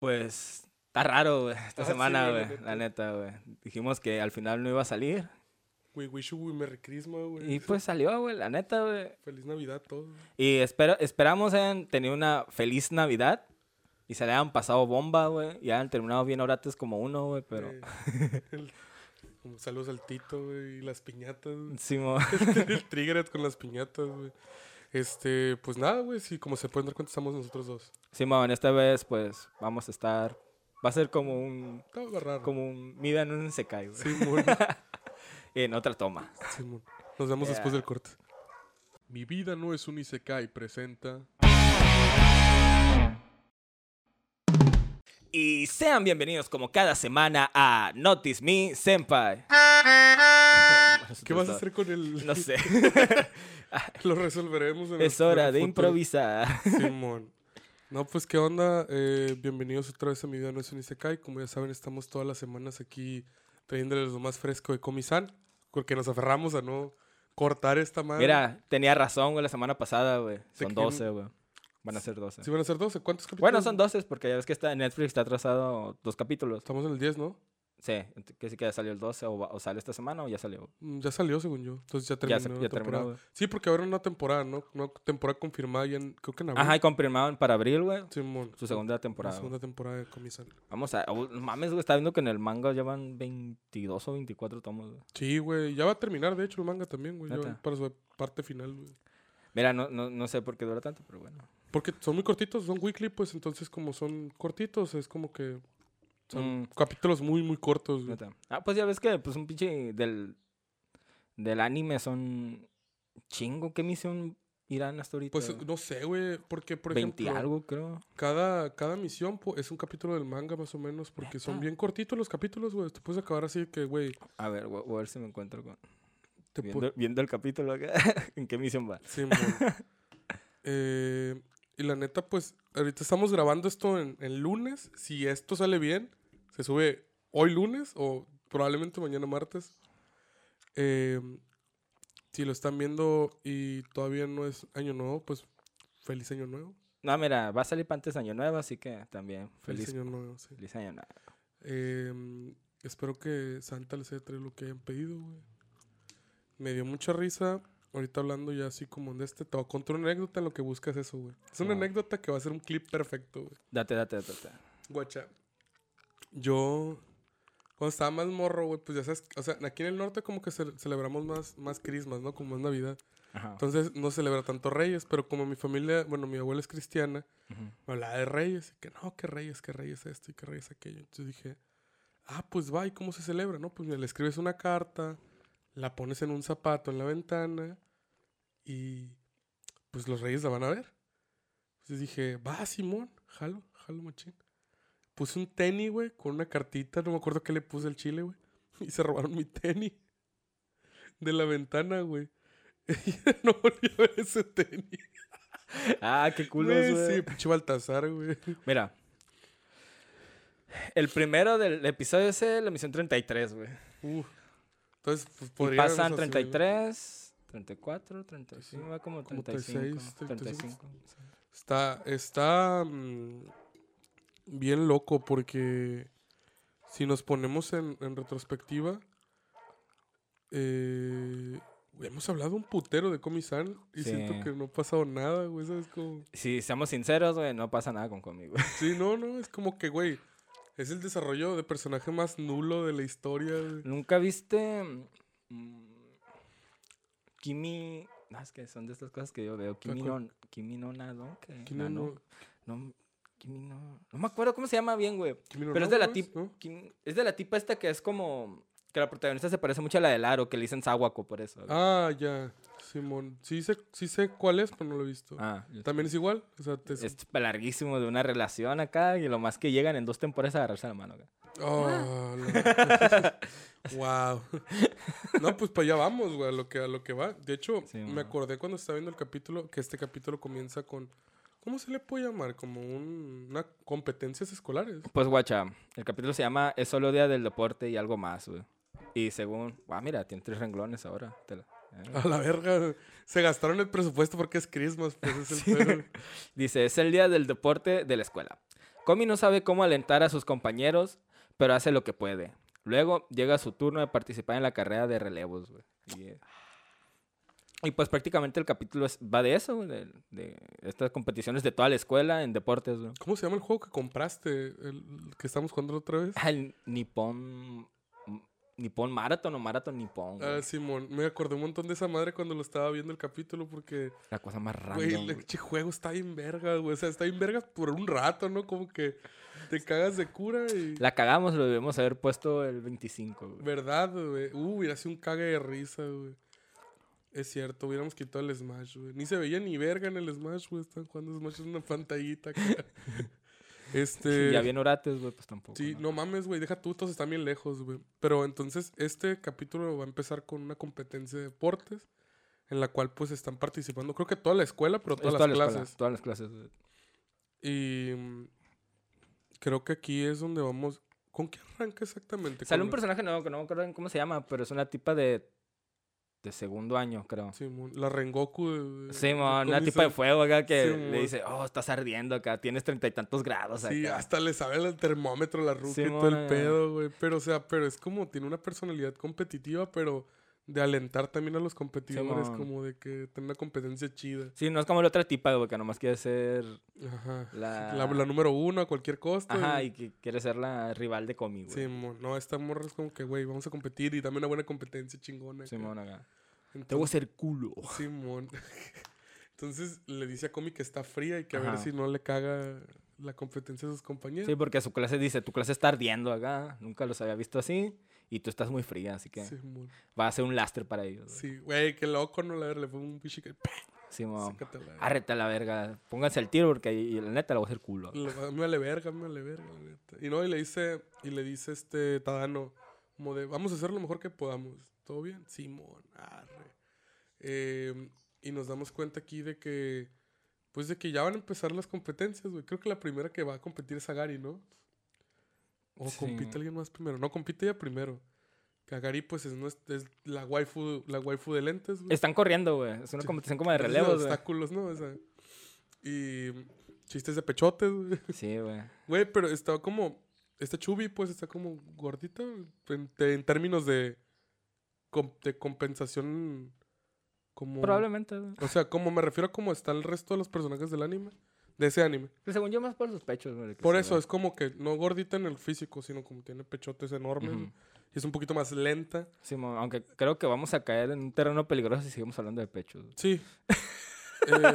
Pues está raro, güey, esta Ah, semana, güey, la neta, güey. Dijimos que al final no iba a salir. We wish you Merry Christmas, güey. Y pues salió, güey, la neta, güey. Feliz Navidad todos. Y espero, esperamos hayan tenido una feliz Navidad. Y se le hayan pasado bomba, güey. Y hayan terminado bien orates como uno, güey, pero... Eh, el- como saludos al Tito, güey, y las piñatas. Sí, mo- el Triggered con las piñatas, güey. Este, pues nada, güey, sí, como se pueden dar cuenta, estamos nosotros dos. En esta vez, pues, vamos a estar... Va a ser como un... Raro. Como un... Mida en un secai, güey. Simón, En otra toma. Simón. Nos vemos después del corte. Mi vida no es un Isekai presenta. Y sean bienvenidos como cada semana a Notice Me Senpai. ¿Qué vas a hacer con el.? No sé. Lo resolveremos en el- es hora en el de futuro. improvisar. Simón. No, pues qué onda. Eh, bienvenidos otra vez a mi vida no es un Isekai. Como ya saben, estamos todas las semanas aquí trayéndoles lo más fresco de Komi-san. Porque nos aferramos a no cortar esta madre. Mira, tenía razón, güey, la semana pasada, güey. Son que- 12, güey. Van a ser 12. ¿Sí van a ser 12? ¿Cuántos capítulos? Bueno, son 12 porque ya ves que está Netflix está atrasado dos capítulos. Estamos en el 10, ¿no? Sí, que sí que ya salió el 12 o, o sale esta semana o ya salió. Mm, Ya salió, según yo. Entonces ya terminó Ya, se- la ya terminó, temporada. Sí, porque ahora una temporada, ¿no? Una temporada confirmada ya en, creo que en abril. Ajá, y confirmaron para abril, güey. Simón. Su segunda La temporada. güey. segunda temporada de Komi-san. Vamos a... oh, mames, güey, está viendo que en el manga llevan 22 o 24 tomos, güey. Sí, güey. Ya va a terminar, de hecho, el manga también, güey. ya. Para su parte final, güey. Mira, no, no, no sé por qué dura tanto, pero bueno. Porque son muy cortitos, son weekly, pues entonces como son cortitos, es como que son Mm. capítulos muy, muy cortos. güey. Ah, pues ya ves que pues un pinche del, del anime son chingo. ¿Qué misión irán hasta ahorita? Pues no sé, güey, porque por 20 ejemplo, algo, creo. cada, cada misión po- es un capítulo del manga más o menos, porque son bien cortitos los capítulos, güey. Te puedes acabar así que, güey, A ver, voy voy a ver si me encuentro con... te Viendo, viendo el capítulo acá. ¿En qué misión va? Simón. Eh, y la neta, pues, ahorita estamos grabando esto en, en lunes. Si esto sale bien, se sube hoy lunes o probablemente mañana martes. Eh, si lo están viendo y todavía no es año nuevo, pues feliz año nuevo. No, mira, va a salir para antes Año Nuevo, así que también Feliz, feliz, año nuevo, sí. feliz Año Nuevo. Eh, espero que Santa les haya traído lo que hayan pedido, güey. Me dio mucha risa. Ahorita hablando ya así como de este, te voy a contar una anécdota en lo que buscas eso, güey. Es una anécdota que va a ser un clip perfecto, güey. Date, date, date. date. Guacha. Yo, cuando estaba más morro, güey, pues ya sabes, o sea, aquí en el norte como que ce- celebramos más, más Christmas, ¿no? Como es Navidad. Ajá. Entonces no celebra tanto Reyes, pero como mi familia, bueno, mi abuela es cristiana, me hablaba de Reyes, y que no, que Reyes, que Reyes esto y que Reyes aquello. Entonces dije, ah, pues va, ¿y cómo se celebra? No, pues mira, le escribes una carta, la pones en un zapato en la ventana y pues los Reyes la van a ver. Entonces dije, va, Simón, jalo, jalo machín. Puse un tenis, güey, con una cartita, no me acuerdo qué le puse al chile, güey. Y se robaron mi tenis de la ventana, güey. Y no volví a ver ese tenis. Ah, qué culo, Güey, güey. Sí, pinche Baltasar, güey. Mira. El primero del episodio es la emisión 33, güey. Uf. Entonces, pues Y podríamos pasan hacer- 33, 34, 35, va como Como 35, 36, 35. Está, está mm, bien loco porque si nos ponemos en, en retrospectiva, eh, hemos hablado un putero de Komi-san y siento que no ha pasado nada, güey. ¿Sabes? Como... Si seamos sinceros, güey, no pasa nada con conmigo. Sí, no, no, es como que, güey, es el desarrollo de personaje más nulo de la historia, güey. ¿Nunca viste mm, Kimi? No, es que son de estas cosas que yo veo. Kimi no, Kimi no Nado. que- Kimi no- Nano. No, Kimi no. No me acuerdo cómo se llama bien, güey. No Pero es de la ¿no tip, ¿no? Kim- es de la tipa esta que es como que la protagonista se parece mucho a la de Laro, que le dicen Sawako por eso. güey. Ah, ya, Simón. Sí sé, sí sé cuál es, pero no lo he visto. Ah, ¿También es igual? O sea, te... es larguísimo de una relación acá y lo más que llegan en dos temporadas a agarrarse la mano. acá. Oh, wow. No, pues para allá vamos, güey, a lo que, a lo que va. De hecho, Sí, me acordé cuando estaba viendo el capítulo, que este capítulo comienza con, ¿cómo se le puede llamar? Como un- una competencias escolares. Pues guacha, el capítulo se llama Es solo día del deporte y algo más, güey. Y según, ah, mira, tiene tres renglones ahora. te la- eh. A la verga, se gastaron el presupuesto porque es Christmas, pues es el Sí. pedo. Dice, es el día del deporte de la escuela. Comi no sabe cómo alentar a sus compañeros, pero hace lo que puede. Luego llega su turno de participar en la carrera de relevos, güey. Eh, y pues prácticamente el capítulo es- va de eso, de, de estas competiciones de toda la escuela en deportes, güey. ¿Cómo se llama el juego que compraste? El que estamos jugando otra vez. Ah, El Nippon... Nippon Marathon o Marathon Nippon, güey. Ah, Simón, me acordé un montón de esa madre cuando lo estaba viendo el capítulo porque, La cosa más random, güey, el güey. juego está bien verga, güey. O sea, está bien verga por un rato, ¿no? Como que te cagas de cura y... La cagamos, lo debemos haber puesto el 25, güey. ¿Verdad, güey? Uh, hubiera sido un cague de risa, güey. Es cierto, hubiéramos quitado el Smash, güey. Ni se veía ni verga en el Smash, güey. Están jugando Smash en una pantallita acá. este... Ya bien orates, güey, pues tampoco. Sí, ¿no? no mames, güey, deja tú, todos están bien lejos, güey. Pero entonces este capítulo va a empezar con una competencia de deportes en la cual pues están participando, creo que toda la escuela, pero Es todas toda las la clases. escuela, todas las clases. güey. Y mm, creo que aquí es donde vamos... ¿Con qué arranca exactamente? Sale ¿Con un personaje nuevo que no me acuerdo cómo se llama, pero es una tipa de, de segundo año, creo. Sí, mon, la Rengoku de... Sí, mon, una tipa de fuego acá que Sí, le dice, oh, estás ardiendo acá, tienes treinta y tantos grados acá. Sí, hasta le sabe el termómetro, la ruca Sí, y todo el mona. pedo, güey. Pero, o sea, pero es como, tiene una personalidad competitiva, pero de alentar también a los competidores, como de que tiene una competencia chida. Sí, no es como la otra tipa, güey, que nomás quiere ser... Ajá. La- La, la número uno a cualquier costo. Ajá, y que quiere ser la rival de Comi, güey. Sí, mon. no, esta morra es como que, güey, vamos a competir y dame una buena competencia chingona. Simón acá. Te voy a Entonces, hacer culo. Simón. Entonces le dice a Comi que está fría y que a ver si no le caga la competencia a sus compañeros. Sí, porque su clase dice, tu clase está ardiendo acá, nunca los había visto así, y tú estás muy fría, así que Simón. va a ser un lastre para ellos. güey. Sí, güey, qué loco, ¿no? La ver, le fue un pichi que... Simón. Sácate la verga. Arrete a la verga. Pónganse el tiro porque ahí, la neta le voy a hacer culo. Le Me vale verga, me vale verga, la neta. Y no, y le dice, y le dice este Tadano, como de, vamos a hacer lo mejor que podamos. ¿Todo bien? Simón, arre. Eh, y nos damos cuenta aquí de que, pues de que ya van a empezar las competencias, güey. Creo que la primera que va a competir es Agari, ¿no? O Sí. compite alguien más primero. No, compite ella primero. Que Agari, pues, es, es la waifu, la waifu de lentes, güey. Están corriendo, güey. Es una competición como de relevos, güey. obstáculos, ¿no? O sea, y chistes de pechotes, güey. Sí, güey. Güey, pero está como. Esta Chubby, pues está como gordita en, en términos de, de compensación. Como. Probablemente. O sea, como me refiero a cómo está el resto de los personajes del anime. De ese anime. Pero según yo, más por sus pechos, Por eso es como que no gordita en el físico, sino como tiene pechotes enormes. Y es un poquito más lenta. Simón, aunque creo que vamos a caer en un terreno peligroso si seguimos hablando de pechos. Sí. Eh,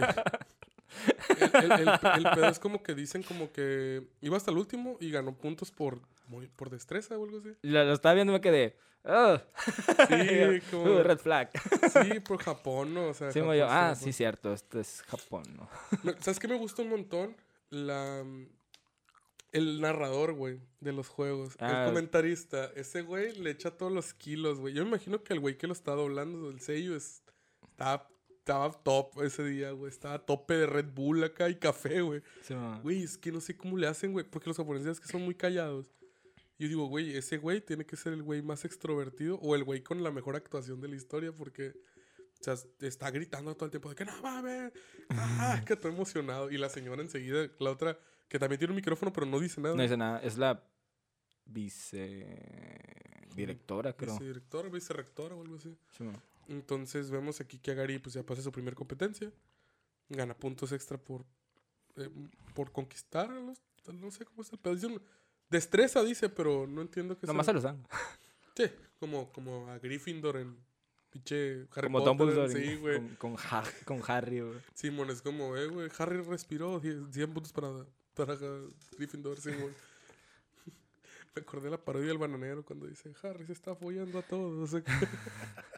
el, el- el- el pedo es como que dicen como que iba hasta el último y ganó puntos por, muy- por destreza o algo así. Lo, lo estaba viendo y me quedé. "Ah". Sí, como- Uh, red flag. Sí, por Japón, ¿no? O sea, Sí, Japón yo, ah, Japón. sí, cierto. Esto es Japón, ¿no? ¿Sabes qué me gusta un montón? La... El narrador, güey, de los juegos. Ah. El comentarista. Ese güey le echa todos los kilos, güey. Yo me imagino que el güey que lo está doblando, el sello, es, estaba, estaba top ese día, güey. Estaba a tope de Red Bull acá y café, güey. Simón. Güey, es que no sé cómo le hacen, güey. Porque los japoneses es que son muy callados. Yo digo, güey, ese güey tiene que ser el güey más extrovertido o el güey con la mejor actuación de la historia porque, o sea, está gritando todo el tiempo de que no mames, ah, que estoy emocionado. Y la señora enseguida, la otra, que también tiene un micrófono pero no dice nada. No dice nada. Es la vice directora, creo. Vicedirectora, vicerrectora o algo así. Simón. Entonces vemos aquí que Agari pues ya pasa su primer competencia. Gana puntos extra por, eh, por conquistar a los... No sé cómo está el pedo. Destreza, dice, pero no entiendo qué Nomás sea. se los dan. Sí, como, como a Gryffindor en pinche Harry Como Potter. Dumbledore. Sí, güey. Con, con, Har- con Harry, güey. Simón es como, eh, güey, Harry respiró 100 100 puntos para, para Gryffindor, Simón. Me acordé de la parodia del bananero cuando dice, Harry se está follando a todos.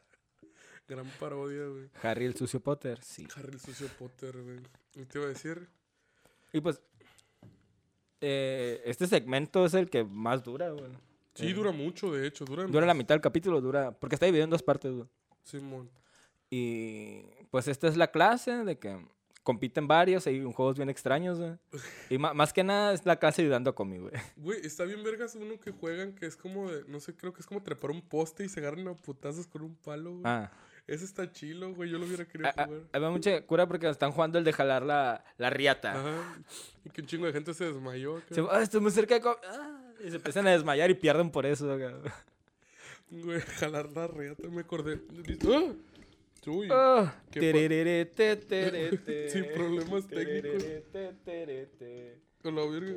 Gran parodia, güey. Harry el sucio Potter, sí. Harry el sucio Potter, güey. ¿Y te iba a decir? Y pues, eh, este segmento es el que más dura, güey. Sí, Eh, dura mucho, de hecho. Dura, Dura la mitad del capítulo, dura. Porque está dividido en dos partes, güey. Simón. Y pues esta es la clase de que compiten varios, hay juegos bien extraños, güey. Y más que nada es la clase ayudando a Comi, güey. Güey, está bien vergas uno que juegan que es como de, no sé, creo que es como trepar un poste y se agarran a putazos con un palo, güey. Ah, Ese está chilo, güey. Yo lo hubiera querido A- a- jugar. Va mucha cura porque están jugando el de jalar la, la riata. Ajá. Y que un chingo de gente se desmayó. Se, ah, estoy muy cerca de... ah, y se empiezan a desmayar y pierden por eso. Güey, jalar la reata, me acordé. ¡Ah! Uy. Ah, ¿Qué tererere, te, tere, te. Sin problemas técnicos. Tererere. A la verga.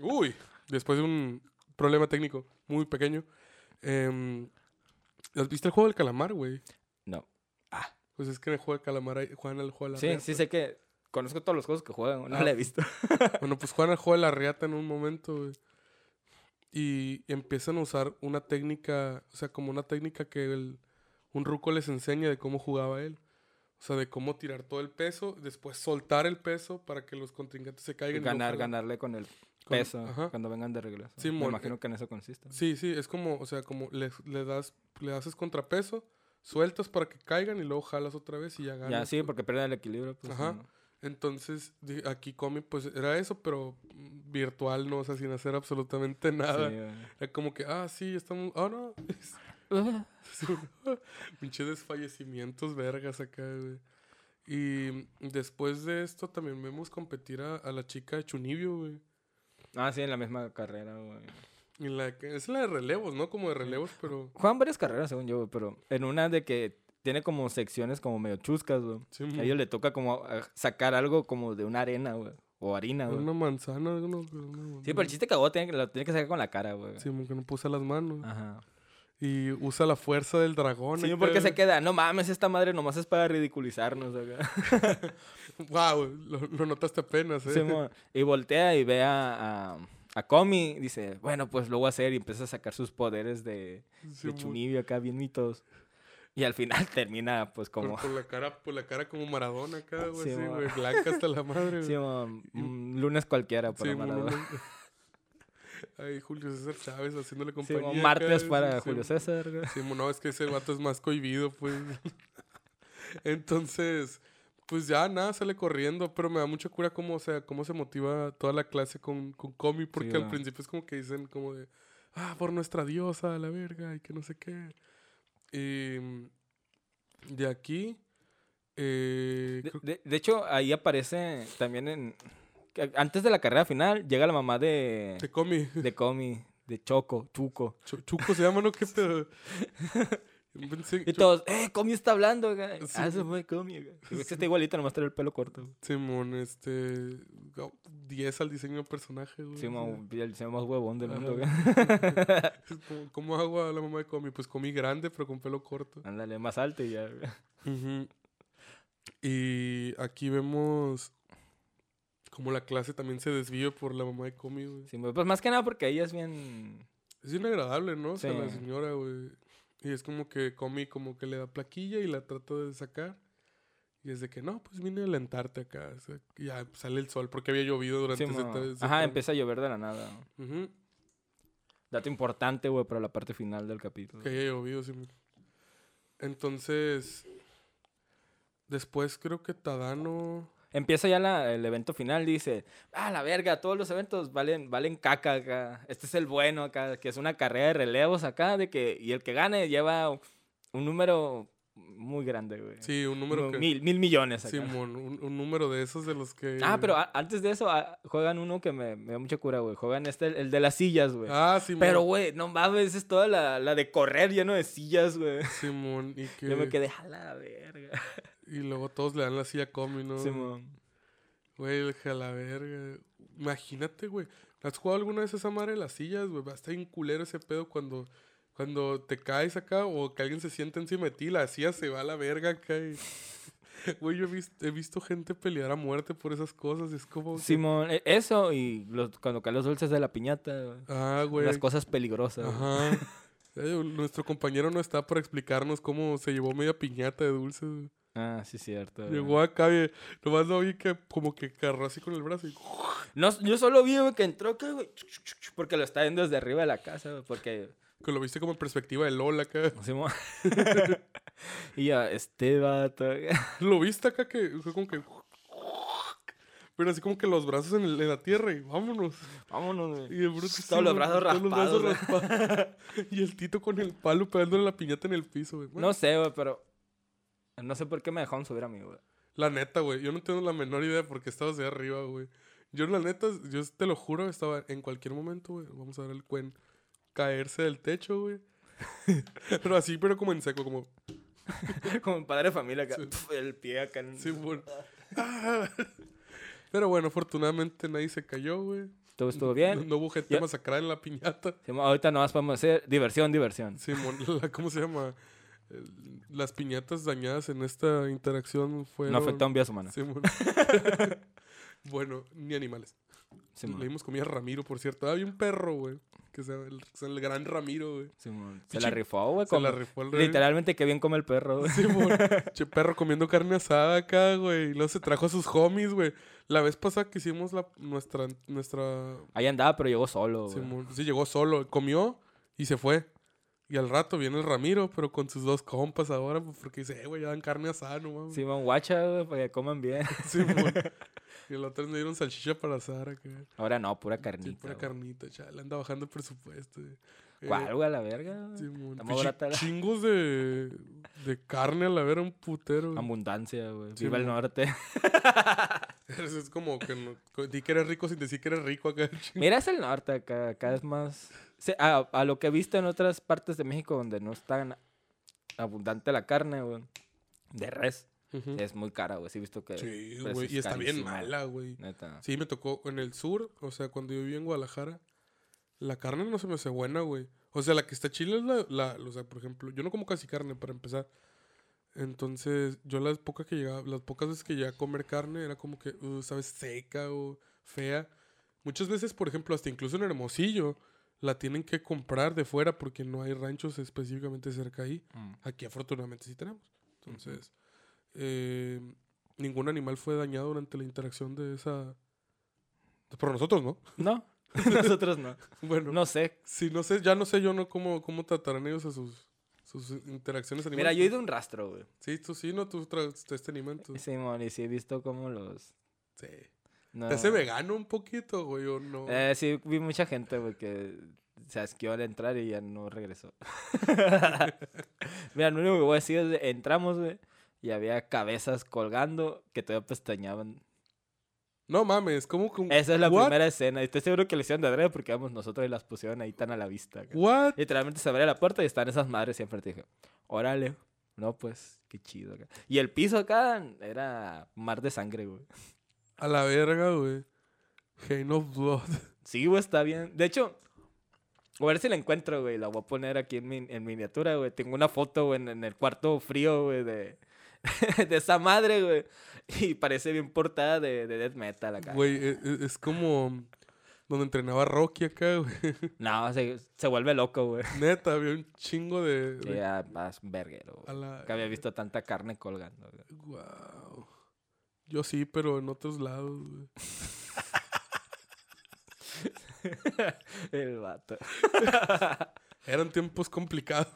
Uy. Después de un problema técnico muy pequeño. em, ¿Has visto el juego del calamar, güey? No. Pues es que en el juego del calamar juegan al juego de la Sí, reata. sí sé que conozco todos los juegos que juegan, no Ah. lo he visto. Bueno, pues juegan al juego de la reata en un momento, güey. Y empiezan a usar una técnica, o sea, como una técnica que el, un ruco les enseña de cómo jugaba él. O sea, de cómo tirar todo el peso, después soltar el peso para que los contrincantes se caigan. y Ganar, ganarle con el Con- peso ajá. cuando vengan de regreso. Sí, Me imagino que en eso consiste. Sí, sí, es como, o sea, como le, le das, le haces contrapeso, sueltas para que caigan y luego jalas otra vez y ya ganas. Ya, sí, porque pierden el equilibrio. Pues, Ajá. no. Entonces, aquí Comi, pues era eso, pero virtual, ¿no? O sea, sin hacer absolutamente nada. Sí. Era como que, ah, sí, estamos. Ah, no. Ah, Pinche desfallecimientos vergas acá, güey. Y después de esto también vemos competir a, a la chica de Chunibio, güey. Ah, sí, en la misma carrera, güey. Y la que- es la de relevos, ¿no? Como de relevos, pero. Juegan varias carreras, según yo, pero en una de que tiene como secciones como medio chuscas, güey. Sí, A ellos le toca como sacar algo como de una arena, güey. O harina, güey. una manzana, no, una- Sí, pero el chiste cagó tiene que, lo tiene que sacar con la cara, güey. Sí, como que no puse las manos. Ajá. Y usa la fuerza del dragón. Sí, porque se queda, no mames, esta madre nomás es para ridiculizarnos, acá. Wow, lo, lo notaste apenas, ¿eh? Simón. y voltea y ve a, a, a Comi. Dice, bueno, pues lo voy a hacer. Y empieza a sacar sus poderes de, de Simón. Chunibio acá, bien mitos. Y al final termina, pues, como... por la cara, por la cara como Maradona acá, güey, Sí, sí, mo. güey, blanca hasta la madre, güey. Simón, un lunes cualquiera para Sí, Maradona. Ay, Julio César Chávez haciéndole Sí, compañía. acá, martes sí, para sí, Julio César. güey. Sí, no, es que ese vato es más cohibido, pues. Entonces, pues ya nada, sale corriendo, pero me da mucha cura cómo, o sea, cómo se motiva toda la clase con, con Comi, porque al principio es como que dicen como de, ah, por nuestra diosa, la verga, y que no sé qué. Y mm, de aquí, eh, De, de- de hecho, ahí aparece también en... Antes de la carrera final, llega la mamá de, de Comi. de Comi, de Choco, Chuco. Chu- Chuco se llama, ¿no? ¿Qué pedo? Pensé- Y todos, ¡eh, Comi está hablando! güey". Sí. Ah, se fue Comi. está igualito, nomás trae el pelo corto. güey. Simón, este. go- 10 al diseño de personaje, güey. Sí, y el diseño más huevón del mundo. güey. es como- ¿Cómo hago a la mamá de Comi? Pues Comi grande, pero con pelo corto. Ándale, más alto y ya. güey. Y aquí vemos como la clase también se desvía por la mamá de Comi, güey. Sí, pues más que nada porque ella es bien... Es bien agradable, ¿no? O sea, la Sí. señora, güey. Y es como que Comi como que le da plaquilla y la trata de sacar. Y es de que, no, pues vine a alentarte acá. o sea, ya sale el sol porque había llovido durante Sí, ese, Ajá, empieza a llover de la nada. Dato importante, güey, para la parte final del capítulo. Que haya llovido, sí. Entonces, después creo que Tadano... Empieza ya la- el evento final, dice, ah, la verga, todos los eventos valen, valen caca acá. Este es el bueno acá, que es una carrera de relevos acá, de que, y el que gane lleva un número muy grande, güey. Sí, un número que... Mil, mil millones acá. Simón, un, un número de esos de los que... Ah, pero a- antes de eso, ah, juegan uno que me, me da mucha cura, güey. Juegan este, el, el de las sillas, güey. Ah, Simón. pero, güey, no mames, es toda la, la de correr lleno de sillas, güey. Simón, y que... Yo me quedé, a la verga. Y luego todos le dan la silla a Comi, ¿no? Simón. Güey, el que a la verga. Imagínate, güey. ¿Has jugado alguna vez esa madre de las sillas, güey? Va a estar bien culero ese pedo cuando, cuando te caes acá o que alguien se sienta encima de ti, la silla se va a la verga acá y... Güey, yo he visto, he visto gente pelear a muerte por esas cosas. Es como... Simón, e- eso y los, cuando caen los dulces de la piñata. Ah, güey. Las cosas peligrosas. Ajá. Nuestro compañero no está para explicarnos cómo se llevó media piñata de dulces. Ah, sí, cierto. Llegó acá y nomás lo vi que como que carró así con el brazo y... No, yo solo vi güey, que entró acá, güey, porque lo está viendo desde arriba de la casa, güey, porque Que lo viste como en perspectiva de Lola acá. Simón. y ya, este vato. Lo viste acá que fue como que. Pero así como que los brazos en, el- en la tierra y vámonos. Vámonos, güey. Y el bruto sí, Todos los brazos todos los brazos raspados, raspados. y el tito con el palo pegándole la piñata en el piso, güey. Bueno, No sé, güey, pero. No sé por qué me dejaron subir a mí, güey. La neta, güey. Yo no tengo la menor idea porque estabas de arriba, güey. Yo, la neta, yo te lo juro, estaba en cualquier momento, güey. Vamos a ver el cuen caerse del techo, güey. pero así, pero como en seco, como. Como padre de familia acá. Sí. el pie acá en. Sí, bueno. Pero bueno, afortunadamente nadie se cayó, güey. Todo estuvo No, bien. no hubo gente en la piñata. Simón, ahorita nomás podemos hacer diversión, diversión. Simón, la- ¿cómo se llama? Las piñatas dañadas en esta interacción fueron... No afectaron vías humanas. Simón. bueno, ni animales. Simón. Le dimos comida a Ramiro, por cierto. Había un perro, güey. Que se llama el, el gran Ramiro, güey. Simón. Se la rifó, güey. Se la rifó el. Literalmente que bien come el perro, güey. Simón. che perro comiendo carne asada acá, güey. Y luego se trajo a sus homies, güey. La vez pasada que hicimos la, nuestra, nuestra Ahí andaba, pero llegó solo, güey. Sí, llegó solo, comió y se fue. Y al rato viene el Ramiro, pero con sus dos compas ahora, pues, porque dice, eh, güey, ya dan carne asada, no mames. Simón, guacha, güey, para que coman bien. Simón. y el otro me dieron salchicha para asar acá. Ahora no, pura Sí, carnita. pura güey. carnita, chale, anda bajando el presupuesto. güey. Eh, ¿Cuál, güey, a la verga? la- chingos de, de carne a la vera, un putero. Abundancia, güey. Sí, Viva el norte. Es, es como que no, di que eres rico sin decir que eres rico acá. Mira, es el norte acá. Acá es más... Sí, a, a lo que he visto en otras partes de México donde no es tan abundante la carne, güey. De res. Es muy cara, güey. Sí he visto que... Sí, güey, y está bien mala, güey. Neta. Sí, me tocó en el sur, o sea, cuando yo vivía en Guadalajara, la carne no se me hace buena, güey. O sea, la que está chile es la, la- o sea, por ejemplo, yo no como casi carne para empezar. Entonces, yo las pocas que llegaba, las pocas veces que llegué a comer carne era como que, uh, sabes, seca o fea. Muchas veces, por ejemplo, hasta incluso en Hermosillo, la tienen que comprar de fuera porque no hay ranchos específicamente cerca ahí. Mm. Aquí afortunadamente sí tenemos. Entonces, eh, ningún animal fue dañado durante la interacción de esa... Por nosotros, ¿no? No, nosotros no. Bueno, No sé. sí, no sé, ya no sé yo no cómo, cómo tratarán ellos a sus, sus interacciones animales. Mira, yo he ido un rastro, güey. Sí, tú sí, no, tú traes este animal. tú- Simón, y sí he visto cómo los... Sí. No. ¿Te hace vegano un poquito, güey, o no? Eh, sí, vi mucha gente, güey, que se asqueó al entrar y ya no regresó. Mira, lo único que voy a decir es entramos, güey, y había cabezas colgando que todavía pestañaban. No mames, ¿cómo que. Esa es la What? primera escena. Y estoy seguro que le hicieron de adrede porque vamos nosotros y las pusieron ahí tan a la vista. ¿What? Literalmente se abría la puerta y están esas madres siempre. Te dije, órale. No, pues, qué chido. acá. Y el piso acá era mar de sangre, güey. A la verga, güey. Hain of Blood. Sí, güey, está bien. De hecho, a ver si la encuentro, güey. La voy a poner aquí en miniatura, güey. Tengo una foto, güey, en, en el cuarto frío, güey, de, de esa madre, güey. Y parece bien portada de, de death metal acá. Güey, e- e- es, como donde entrenaba Rocky acá, güey. No, se, se vuelve loco, güey. Neta, había un chingo de... de- Ya, más verguero, a güey. la... Que había visto tanta carne colgando, güey. Wow. Yo sí, pero en otros lados, güey. El vato. Eran tiempos complicados.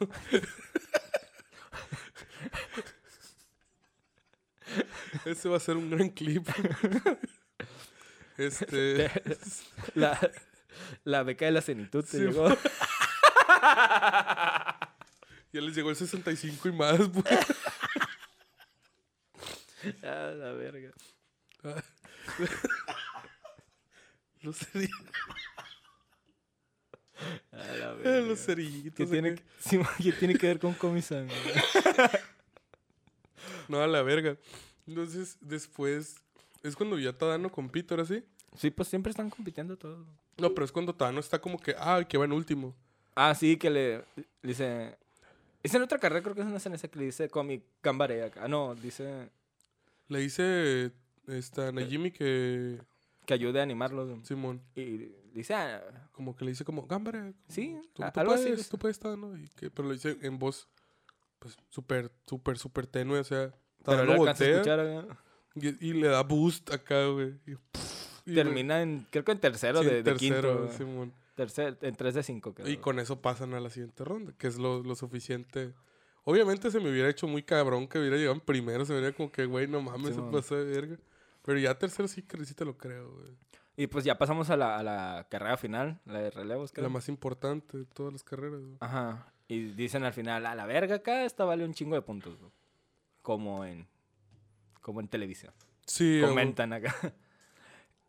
Ese va a ser un gran clip. Este. La, la beca de la cenitud te Sí, llegó. Ya les llegó el 65 y más, güey. Ah, la verga. Los cerillos. Ah, la verga. Los cerillitos. ¿Qué tiene, que, sí, ¿Qué tiene que ver con comisán? No, a la verga. Entonces, después. Es cuando ya Tadano compite, ahora sí. Sí, pues siempre están compitiendo todos. No, pero es cuando Tadano está como que. Ah, que va en último. Ah, sí, que le, le dice... Es en otra carrera, creo que es una escena que le dice Comic Gambare acá. Ah, no, dice Le dice. Esta Najimi que. que ayude a animarlo. Simón. Y dice, ah, Como que le dice como, Gámbara. Sí, tú, a- tú algo así puedes, es. tú puedes estar, ¿no? Y que, pero lo dice en voz, pues, súper, súper, súper tenue, o sea, pero lo alcanza a voltea escuchar acá. y, y le da boost acá, güey. y, pff, y, Termina en, creo que en tercero sí, de, de tercero, quinto. Simón. Tercer, en 3 de 5 quedó. Y con eso pasan a la siguiente ronda, que es lo, lo suficiente. Obviamente se me hubiera hecho muy cabrón que hubiera llegado en primero. Se vería como que, güey, no mames, se pasó de verga. Pero ya tercero sí, que sí te lo creo, güey. Y pues ya pasamos a la, a la carrera final, la de relevos, creo. La más importante de todas las carreras, güey. Ajá. Y dicen al final, a la verga acá, esta vale un chingo de puntos, güey. Como en, como en televisión. Sí, güey. Comentan acá.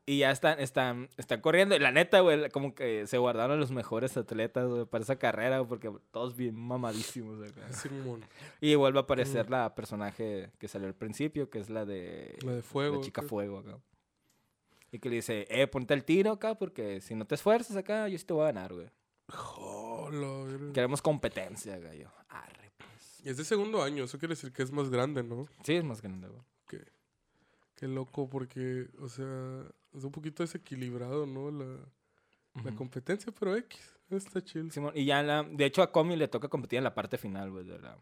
Y ya están, están, están corriendo. Y la neta, güey, como que se guardaron los mejores atletas, güey, para esa carrera, güey, porque todos bien mamadísimos acá. Simón. Y vuelve a aparecer la personaje que salió al principio, que es la de... La de fuego. La chica fuego acá. Y que le dice, eh, ponte el tiro acá, porque si no te esfuerzas acá, yo sí te voy a ganar, güey. Jola, Queremos competencia, gallo. Arre, pues. Y es de segundo año, eso quiere decir que es más grande, ¿no? Sí, es más grande, güey. Qué, qué loco, porque, o sea, es un poquito desequilibrado, ¿no? La, la competencia, pero X, está chill. Simón, y ya en la... De hecho, a Comi le toca competir en la parte final, güey, de la...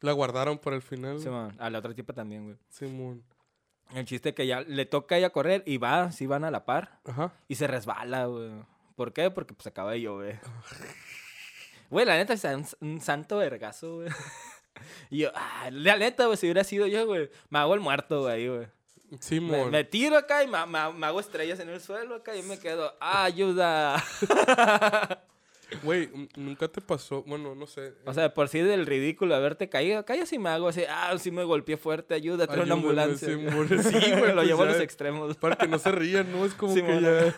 La guardaron para el final. Simón, a la otra tipa también, güey. Simón. El chiste que ya le toca a ella correr y va, sí van a la par. Ajá. Y se resbala, güey. ¿Por qué? Porque pues acaba de llover. Güey, la neta es un, un santo vergazo, güey. Y yo, ah, la neta, güey, si hubiera sido yo, güey, me hago el muerto, güey, güey. Me, Simón. me tiro acá y me, me- me hago estrellas en el suelo acá y me quedo, ayuda. Güey, nunca te pasó, bueno, no sé. o sea, por si del ridículo haberte caído, acá yo sí me hago así, ah, sí me golpeé fuerte, ayuda, trae una ambulancia. Sí, güey, lo Pues llevo a los extremos. Para que no se rían, ¿no? Es como que ya...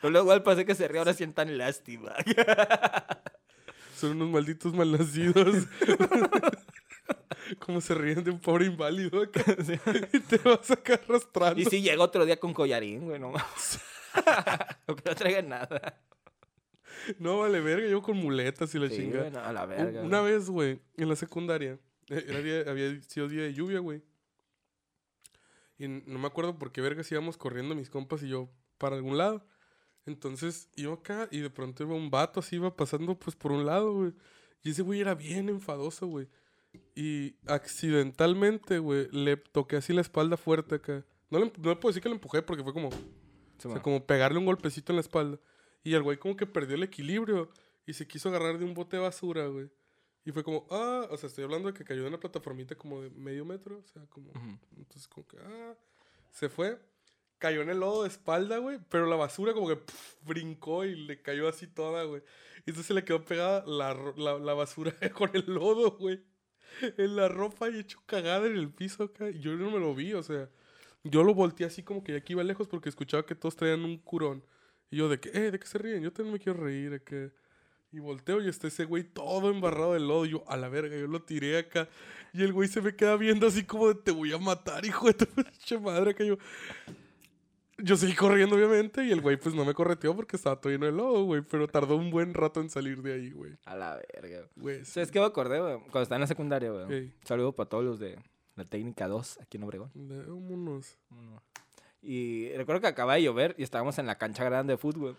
Pero luego igual pasé que se ríe, ahora sientan lástima. Son unos malditos malnacidos. como se ríen de un pobre inválido acá. y te vas acá arrastrando. Y si llega otro día con collarín, güey, no mames. Aunque no traigan nada. No vale verga, yo con muletas y la Sí, no, a la verga. Una güey. vez, güey, en la secundaria, eh, era había sido día de lluvia, güey. Y no me acuerdo por qué vergas íbamos corriendo mis compas y yo para algún lado. Entonces iba acá y de pronto iba un vato así, iba pasando pues por un lado, güey. Y ese güey era bien enfadoso, güey. Y accidentalmente, güey, le toqué así la espalda fuerte acá. No le, no le puedo decir que le empujé porque fue como, Sí, o sea, como pegarle un golpecito en la espalda. Y el güey como que perdió el equilibrio y se quiso agarrar de un bote de basura, güey. Y fue como, ah, o sea, estoy hablando de que cayó de una plataformita como de medio metro, o sea, como, entonces como que, ah, se fue, cayó en el lodo de espalda, güey, pero la basura como que brincó y le cayó así toda, güey. Entonces se le quedó pegada la, la, basura con el lodo, güey. En la ropa y hecho cagada en el piso acá. Yo no me lo vi, o sea, yo lo volteé así como que ya que iba lejos porque escuchaba que todos traían un curón. Y yo de que, eh, ¿de qué se ríen? Yo también me quiero reír, de que... Y volteo y está ese güey todo embarrado de lodo. Y yo, a la verga, yo lo tiré acá. Y el güey se me queda viendo así como de, te voy a matar, hijo de tu madre. Que yo... Yo seguí corriendo, obviamente. Y el güey, pues, no me correteó porque estaba todo lleno de lodo, güey. Pero tardó un buen rato en salir de ahí, güey. A la verga. Güey, sí. ¿Sabes qué me acordé, güey? Cuando estaba en la secundaria, güey. Ey. Saludo para todos los de la técnica 2 aquí en Obregón. Vámonos. Uno. Y recuerdo que acaba de llover y estábamos en la cancha grande de fútbol.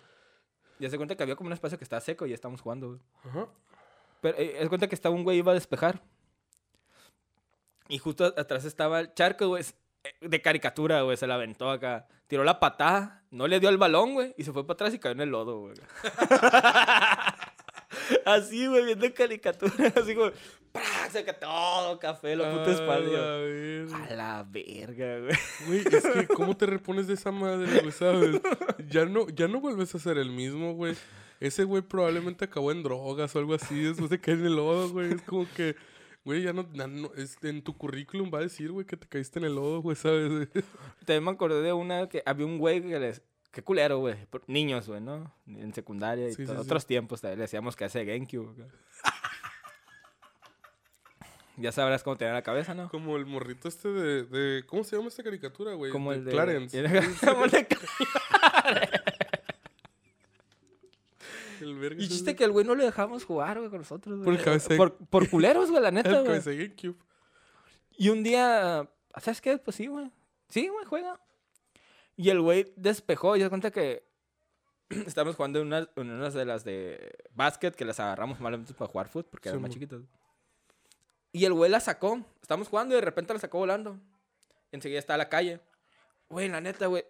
Y se cuenta que había como un espacio que estaba seco y estábamos jugando, güey. Ajá. Pero eh, cuenta que estaba un güey iba a despejar. Y justo atrás estaba el charco, güey. Eh, De caricatura, güey. Se la aventó acá. Tiró la patada. No le dio el balón, güey. Y se fue para atrás y cayó en el lodo, güey. Así, güey, viendo caricatura. Así como. ¡prac! Saca todo café, la puta A espalda. la verga. A la verga, güey. Güey, es que ¿cómo te repones de esa madre, güey? ¿Sabes? Ya no, ya no vuelves a ser el mismo, güey. Ese güey probablemente acabó en drogas o algo así después de caer en el lodo, güey. Es como que, güey, ya no, ya no- es- en tu currículum va a decir, güey, que te caíste en el lodo, güey, ¿sabes? También me acordé de una que había un güey que les. Qué culero, güey. Niños, güey, ¿no? En secundaria y Sí, otros tiempos también le decíamos que hace güey. ya sabrás cómo tenía la cabeza, ¿no? Como el morrito este de, de ¿cómo se llama esta caricatura, güey? Como el de. Clarence. Como el de- El verga Y ese chiste que el güey no lo dejamos jugar, güey, con nosotros, güey. Por el cabeza Por, por culeros, güey, la neta, güey. GameCube. Y un día, ¿sabes qué? Pues sí, güey. Sí, güey, juega. Y el güey despejó. Y se cuenta que estábamos jugando en unas, en unas de las de básquet que las agarramos malamente para jugar fútbol porque eran Sí, más mo. chiquitos. Y el güey la sacó. Estábamos jugando y de repente la sacó volando. Enseguida está a la calle. Güey, la neta, güey.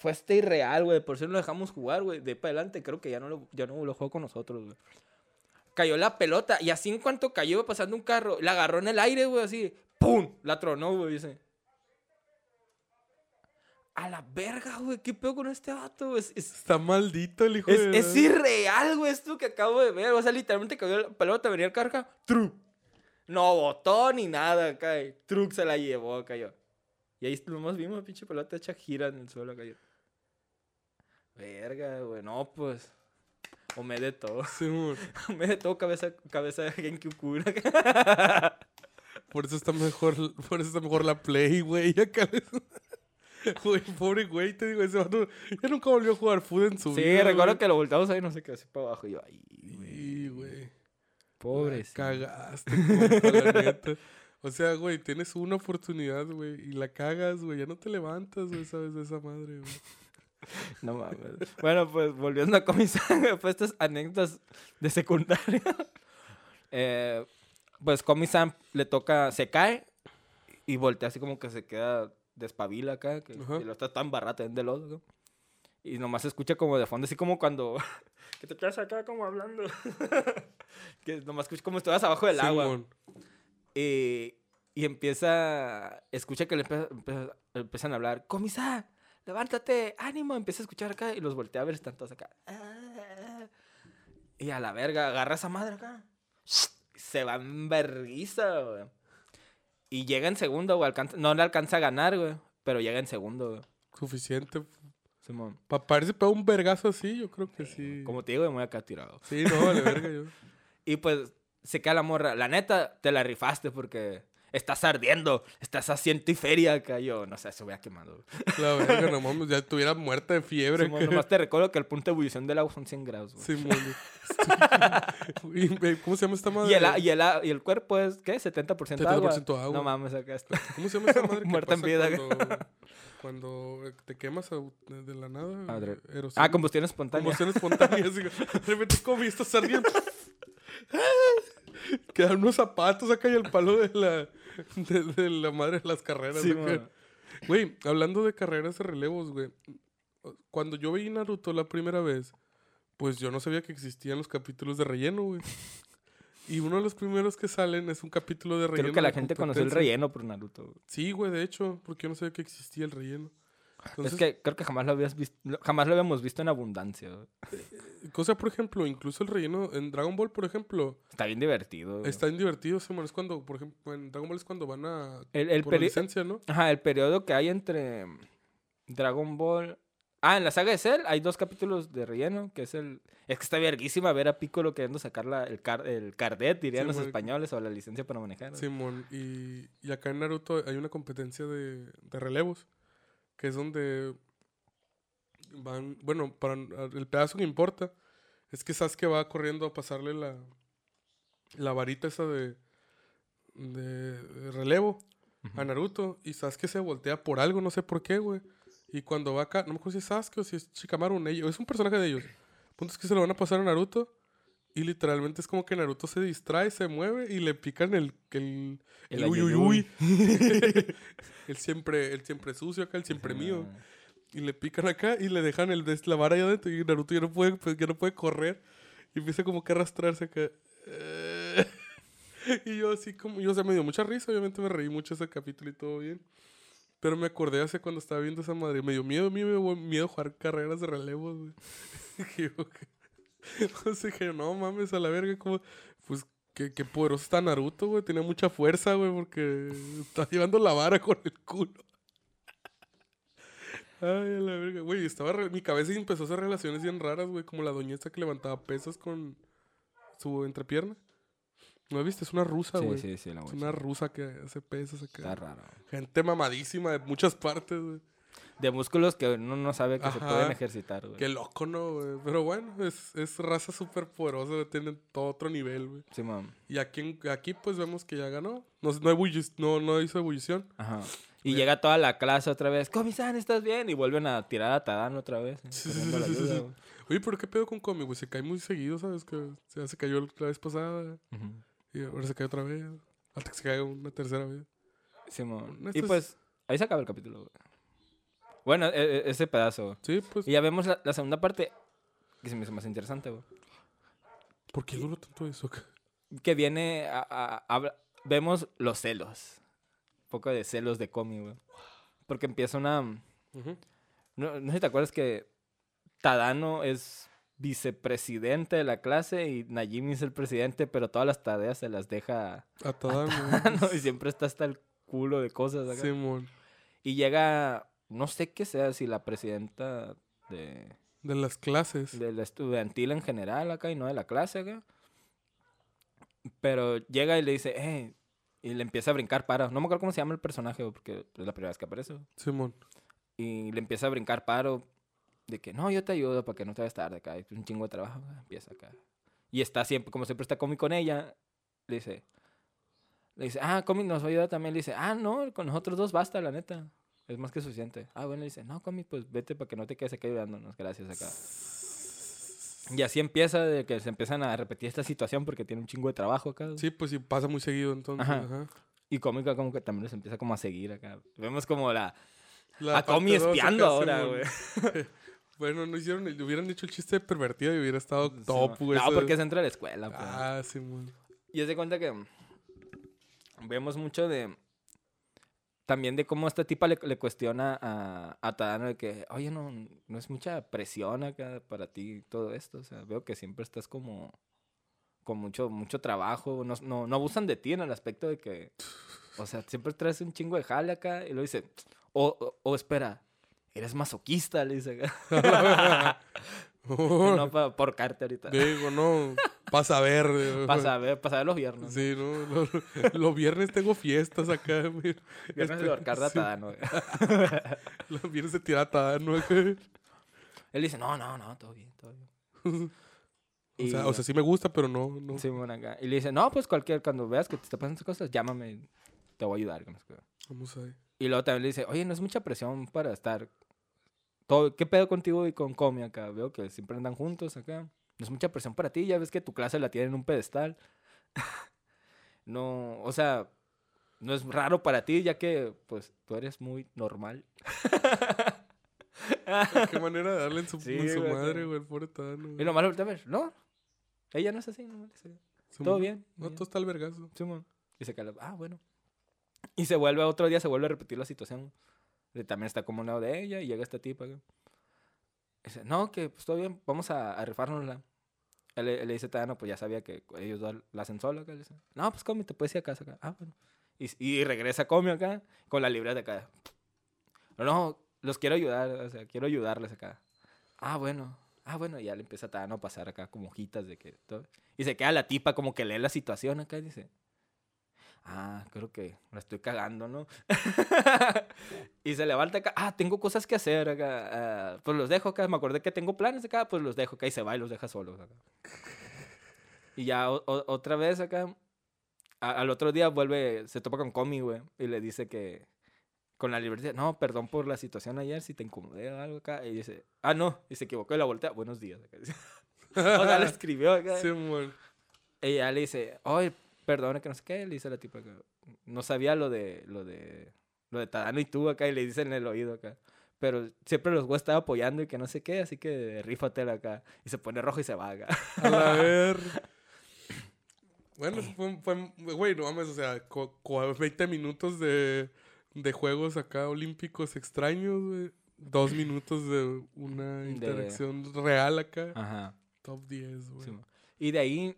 Fue este irreal, güey. Por si no lo dejamos jugar, güey. De ahí para adelante creo que ya no lo, ya no lo juego con nosotros, güey. Cayó la pelota y así en cuanto cayó iba pasando un carro, la agarró en el aire, güey, así. ¡Pum! La tronó, güey, dice. A la verga, güey. ¿Qué pedo con este vato? güey? Es, es, Está maldito el hijo es, de... es irreal, güey, esto que acabo de ver. O sea, literalmente cayó la pelota, venía el carga. ¡Truc! No botó ni nada, y Truc se la llevó, cayó. Y ahí nomás vimos, pinche pelota hecha gira en el suelo, cayó. Verga, güey. No, pues. O me de todo. Simón. me de todo cabeza, cabeza de Genki cura. Por eso está mejor, por eso está mejor la Play, güey. Acá les- Güey, pobre güey, te digo, ese vato ya nunca volvió a jugar food en su Sí, vida. recuerdo güey. que lo volteamos ahí, no sé qué, así para abajo. Y yo, ay, güey. Sí, güey. Pobre. Cagaste, compa, la neta. O sea, güey, tienes una oportunidad, güey, y la cagas, güey. Ya no te levantas, güey, sabes, de esa madre, güey. No mames. Bueno, pues volviendo a Comisán, pues estas anécdotas de secundaria. Eh, pues Comisán le toca, se cae y voltea así como que se queda despabila acá, que y lo está tan barata de lodo. ¿no? Y nomás se escucha como de fondo, así como cuando que te quedas acá como hablando. que nomás escuchas como estuvieras abajo del agua. Y, y empieza, escucha que le empieza- empieza- empiezan a hablar, comisa, levántate, ánimo, empieza a escuchar acá y los voltea a ver, están todos acá. Y a la verga, agarra esa madre acá. Se va en verguiza, güey. Y llega en segundo, güey. alcanza- no le alcanza a ganar, güey. Pero llega en segundo, güey. Suficiente. Simón. Para parece para un vergazo así, yo creo que sí. Como te digo, me voy acá tirado. Sí, no, vale verga yo. Y pues se queda la morra. La neta, te la rifaste porque estás ardiendo. Estás haciendo y feria acá. Yo, no sé, se hubiera quemado. La verga, no mames, ya estuviera muerta de fiebre. Que- nomás te recuerdo que el punto de ebullición del agua son 100 grados. güey. Simón. Y, güey, ¿Cómo se llama esta madre? y, el, y, el, y el cuerpo es, ¿qué? 70% agua. 70% agua. No mames, acá está. ¿Cómo se llama esta madre? Muerta en vida. Cuando, cuando te quemas de la nada. Ah, combustión espontánea. Combustión espontánea. de repente y estás ardiendo. Quedan unos zapatos acá y el palo de la, de, de la madre de las carreras. Sí. Güey, hablando de carreras de relevos, güey. Cuando yo vi Naruto la primera vez, pues yo no sabía que existían los capítulos de relleno, güey. Y uno de los primeros que salen es un capítulo de relleno. Creo que la gente conoció el relleno por Naruto. güey. Sí, güey, de hecho, porque yo no sabía que existía el relleno. Entonces, es que creo que jamás lo habías visto, jamás lo habíamos visto en abundancia. güey. cosa, por ejemplo, incluso el relleno en Dragon Ball, por ejemplo, Está bien divertido. está en divertido, Simón. Es cuando, por ejemplo, en Dragon Ball es cuando van a. El, el por licencia, ¿no? Ajá, el periodo que hay entre Dragon Ball. Ah, en la saga de Cell hay dos capítulos de relleno, que es el... Es que está verguísima ver a Piccolo queriendo sacar la, el, car, el cardet, dirían los españoles, o la licencia para manejar. Simón, y, y acá en Naruto hay una competencia de, de relevos, que es donde van, bueno, para el pedazo que importa es que Sasuke va corriendo a pasarle la, la varita esa de, de, de relevo a Naruto, y Sasuke se voltea por algo, no sé por qué, güey. Y cuando va acá, no me acuerdo si es Sasuke o si es Shikamaru, un es un personaje de ellos. El punto es que se lo van a pasar a Naruto. Y literalmente es como que Naruto se distrae, se mueve y le pican el, el, El el uy, uy, uy. el siempre, el siempre sucio acá, el siempre mío. Y le pican acá y le dejan el la vara ahí adentro. Y Naruto ya no puede, pues, ya no puede correr. Y empieza como que a arrastrarse acá. Y yo así como, yo, o sea, me dio mucha risa. Obviamente me reí mucho ese capítulo y todo bien. Pero me acordé hace cuando estaba viendo esa madre. Me dio miedo, a mí me dio miedo jugar carreras de relevos, güey. Sea, que no mames a la verga, como, pues, qué, qué poderoso está Naruto, güey. Tenía mucha fuerza, güey, porque está llevando la vara con el culo. Ay, a la verga, güey. Estaba re- mi cabeza empezó a hacer relaciones bien raras, güey, como la doña esta que levantaba pesas con su entrepierna. ¿No la viste? Es una rusa, Sí, güey. sí, sí, la Es una rusa que hace pesas acá. Está raro. Gente mamadísima de muchas partes, güey. De músculos que uno no sabe que se pueden ejercitar, güey. Qué loco, ¿no, güey? Pero bueno, es, es raza súper poderosa, güey. Tienen todo otro nivel, güey. Simón. Y aquí, aquí pues vemos que ya ganó. No, no, ebullis- no, no hizo ebullición. Ajá. Y Güey. llega toda la clase otra vez. Comisán, ¿estás bien? Y vuelven a tirar a Tadano otra vez. ¿eh? Sí, sí, sí, sí, ayuda, sí. Oye, pero ¿qué pedo con Comi, güey? Se cae muy seguido, ¿sabes? Que se cayó la vez pasada. Ujú. Y ahora se cae otra vez. Hasta que se caiga una tercera vez. Simón. Esto Y es- pues, ahí se acaba el capítulo, güey. Bueno, e- e- ese pedazo. Sí, pues. Y ya vemos la, la segunda parte, que se me hizo más interesante, güey. ¿Por qué duró tanto eso? Que viene a, Vemos los celos. Un poco de celos de Comi, güey. Porque empieza una... Ujú. No, no sé si te acuerdas que Tadano es vicepresidente de la clase y Najimi es el presidente, pero todas las tareas se las deja A Tadano. Tadano y siempre está hasta el culo de cosas acá. Simón. Y llega, no sé qué sea, si la presidenta de, De las clases. de la estudiantil en general acá y no de la clase acá. Pero llega y le dice, eh, y le empieza a brincar paro. No me acuerdo cómo se llama el personaje, porque es la primera vez que aparece. Simón. Y le empieza a brincar paro de que no, yo te ayudo para que no te vayas tarde acá. Es un chingo de trabajo. Empieza acá. Y está siempre, como siempre está Comi con ella, le dice, le dice, ah, Comi nos va a ayudar también. Le dice, ah, no, con nosotros dos basta, la neta. Es más que suficiente. Ah, bueno, le dice, no, Comi, pues vete para que no te quedes acá ayudándonos. Gracias acá. Y así empieza, de que se empiezan a repetir esta situación porque tiene un chingo de trabajo acá. Sí, pues sí, pasa muy seguido entonces. Ajá. Ajá. Y Comi como que también los empieza como a seguir acá. Vemos como la... La a Comi espiando ahora, güey. Bueno, no hicieron, hubieran dicho el chiste de pervertido y hubiera estado Sí, top, güey. No, porque es dentro de la escuela. pues. Ah, Simón. Y es de cuenta que vemos mucho de. También de cómo esta tipa le, le cuestiona a, a Tadano de que, oye, no, no es mucha presión acá para ti todo esto. O sea, veo que siempre estás como con mucho, mucho trabajo. No, no, no abusan de ti en el aspecto de que, o sea, siempre traes un chingo de jale acá. Y lo dice, o, o, o espera, eres masoquista, le dice acá. no pa- por carta ahorita. Digo, no. Pasa a ver. eh, Pasa a ver, pasa a ver los viernes. Sí, ¿no? Los, los viernes tengo fiestas acá. güey. Viernes de ahorcar a sí, Tadano. güey. Los viernes de tirar a Tadano, acá. Él dice, no, no, no, todo bien, todo bien. O sea, o sea, sí me gusta, pero no. no. Simón acá. Y le dice, no, pues cualquier, cuando veas que te está pasando esas cosas, llámame, te voy a ayudar. Vamos a ver. Y luego también le dice, oye, no es mucha presión para estar... Todo, ¿Qué pedo contigo y con Comi acá? Veo que siempre andan juntos acá. No es mucha presión para ti, ya ves que tu clase la tiene en un pedestal. no, o sea, no es raro para ti, ya que, pues, tú eres muy normal. Qué manera de darle en su, Sí, en su güey, madre, güey, el pobre Tadano. Y lo malo a ver, no, ella no es así, no, dice, Simón. todo bien. No, bien". todo está al vergazo. Y se cala, ah, bueno. Y se vuelve, otro día se vuelve a repetir la situación. De también está como un lado de ella y llega esta tipa. Y dice, no, que pues todo bien, vamos a, a rifárnosla. Él, le- dice a Tadano, pues ya sabía que ellos dos la hacen solo acá. Le dice, no, pues come, te puedes ir a casa acá. Ah, bueno. Y, y regresa come acá con la libreta acá. No, no, los quiero ayudar, o sea, quiero ayudarles acá. Ah, bueno. Ah, bueno, y ya le empieza a Tadano a pasar acá como hojitas de que todo. Y se queda la tipa como que lee la situación acá y dice, ah, creo que la estoy cagando, ¿no? y se levanta acá, ah, tengo cosas que hacer acá, ah, pues los dejo acá, me acordé que tengo planes acá, pues los dejo acá y se va y los deja solos acá. Y ya o- o- otra vez acá, a- al otro día vuelve, se topa con Comi, güey, y le dice que con la libertad, no, perdón por la situación ayer, si te incomodé o algo acá, y dice, ah, no, y se equivocó y la voltea, buenos días. O sea, le escribió acá. Simón. Ella le dice, oye, perdona que no sé qué, le dice la tipa que no sabía lo de, lo de, lo de Tadano y tú acá, y le dice en el oído acá. Pero siempre los güeyes estaban apoyando y que no sé qué, así que rífatela acá. Y se pone rojo y se va acá. A la ver. Bueno, fue, fue, güey, no mames, o sea, cu- cu- 20 minutos de, de juegos acá olímpicos extraños, güey. Dos minutos de una interacción real acá. Ajá. Top 10, güey. sí, y de ahí,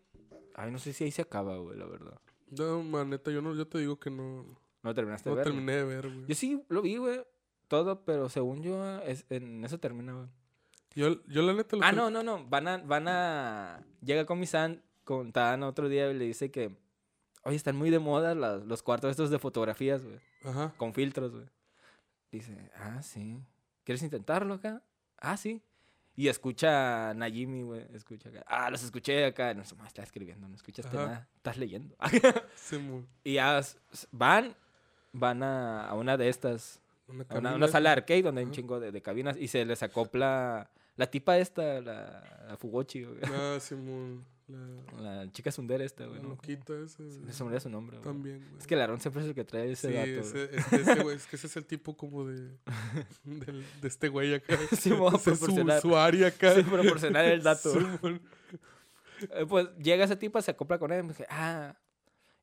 ay, no sé si ahí se acaba, güey, la verdad. No, man, neta, yo, no, yo te digo que no, No terminaste no de ver. terminé de ver, güey. Yo sí lo vi, güey, todo, pero según yo, es, en eso termina, güey. Yo, yo la neta... lo Ah, que- no, no, no. Van a, van a. Llega con mi san, con Tadano otro día y le dice que. Oye, están muy de moda las- los cuartos estos de fotografías, güey. Ajá. Con filtros, güey. Dice, ah, sí. ¿Quieres intentarlo acá? Ah, sí. Y escucha a Najimi, güey. Escucha acá. Ah, los escuché acá. No, más está escribiendo, no escuchaste Ajá. nada. Estás leyendo. Simón. y ya van, van a, a una de estas Una, a una, sala de arcade donde hay un chingo de, de cabinas y se les acopla la tipa esta, la, la Fugochi, güey. Ah, Simón. La, La chica Sundere esta, güey. la ¿no? loquita esa. Se me su nombre, güey. También, güey. Es que el Aarón siempre es el que trae ese Sí, dato. ese, güey. es, ese, güey, es que ese es el tipo como de, del- de este güey acá. Sí, me es su, proporcionar. su área acá. Sí, proporcionar el dato. Eh, Pues llega ese tipo, se acopla con él. y dije, ah.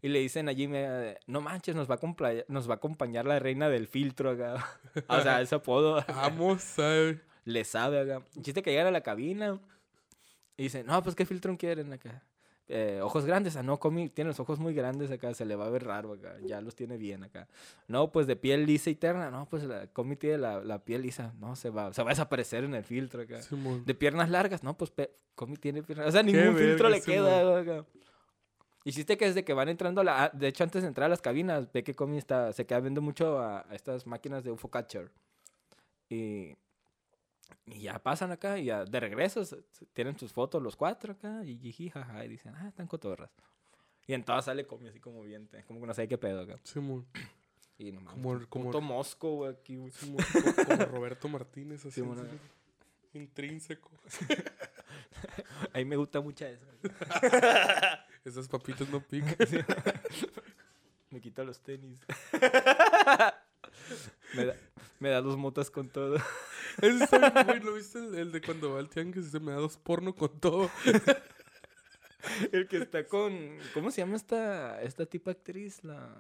Y le dicen a Jimmy, eh, no manches, nos va, a acompañar, nos va a acompañar la reina del filtro acá. o sea, ese apodo. Vamos, ¿sabe? Le sabe acá. Chiste que llegan a la cabina y dicen, no, pues qué filtro quieren acá. Eh, ojos grandes, ah, no, Comi tiene los ojos muy grandes acá, se le va a ver raro acá, ya los tiene bien acá. No, pues de piel lisa y terna, no, pues la Comi tiene la, la piel lisa, no, se va, se va a desaparecer en el filtro acá. De piernas largas, no, pues Comi tiene piernas. O sea, ningún filtro le sí, queda. acá. Hiciste que desde que van entrando la. De hecho, antes de entrar a las cabinas, ve que Comi está, se queda viendo mucho a, a estas máquinas de UFO Catcher. Y. Y ya pasan acá y ya de regreso tienen sus fotos los cuatro acá y jiji, jaja, y dicen, ah, están cotorras. Y en todas sale Comi así como bien, como que no sé qué pedo acá. Simón. Y no mames, Como- como- puto mosco, güey, aquí, güey. Como, como Roberto Martínez, así. Simón, así, Intrínseco. Ahí me gusta mucho eso. Esas papitas no pican. Me quita los tenis. Me, da, me da dos motas con todo. Ese está güey. ¿Lo viste? El, el de cuando va al tianguis y se me da dos porno con todo. El que está con. ¿Cómo se llama esta, esta tipo actriz? La.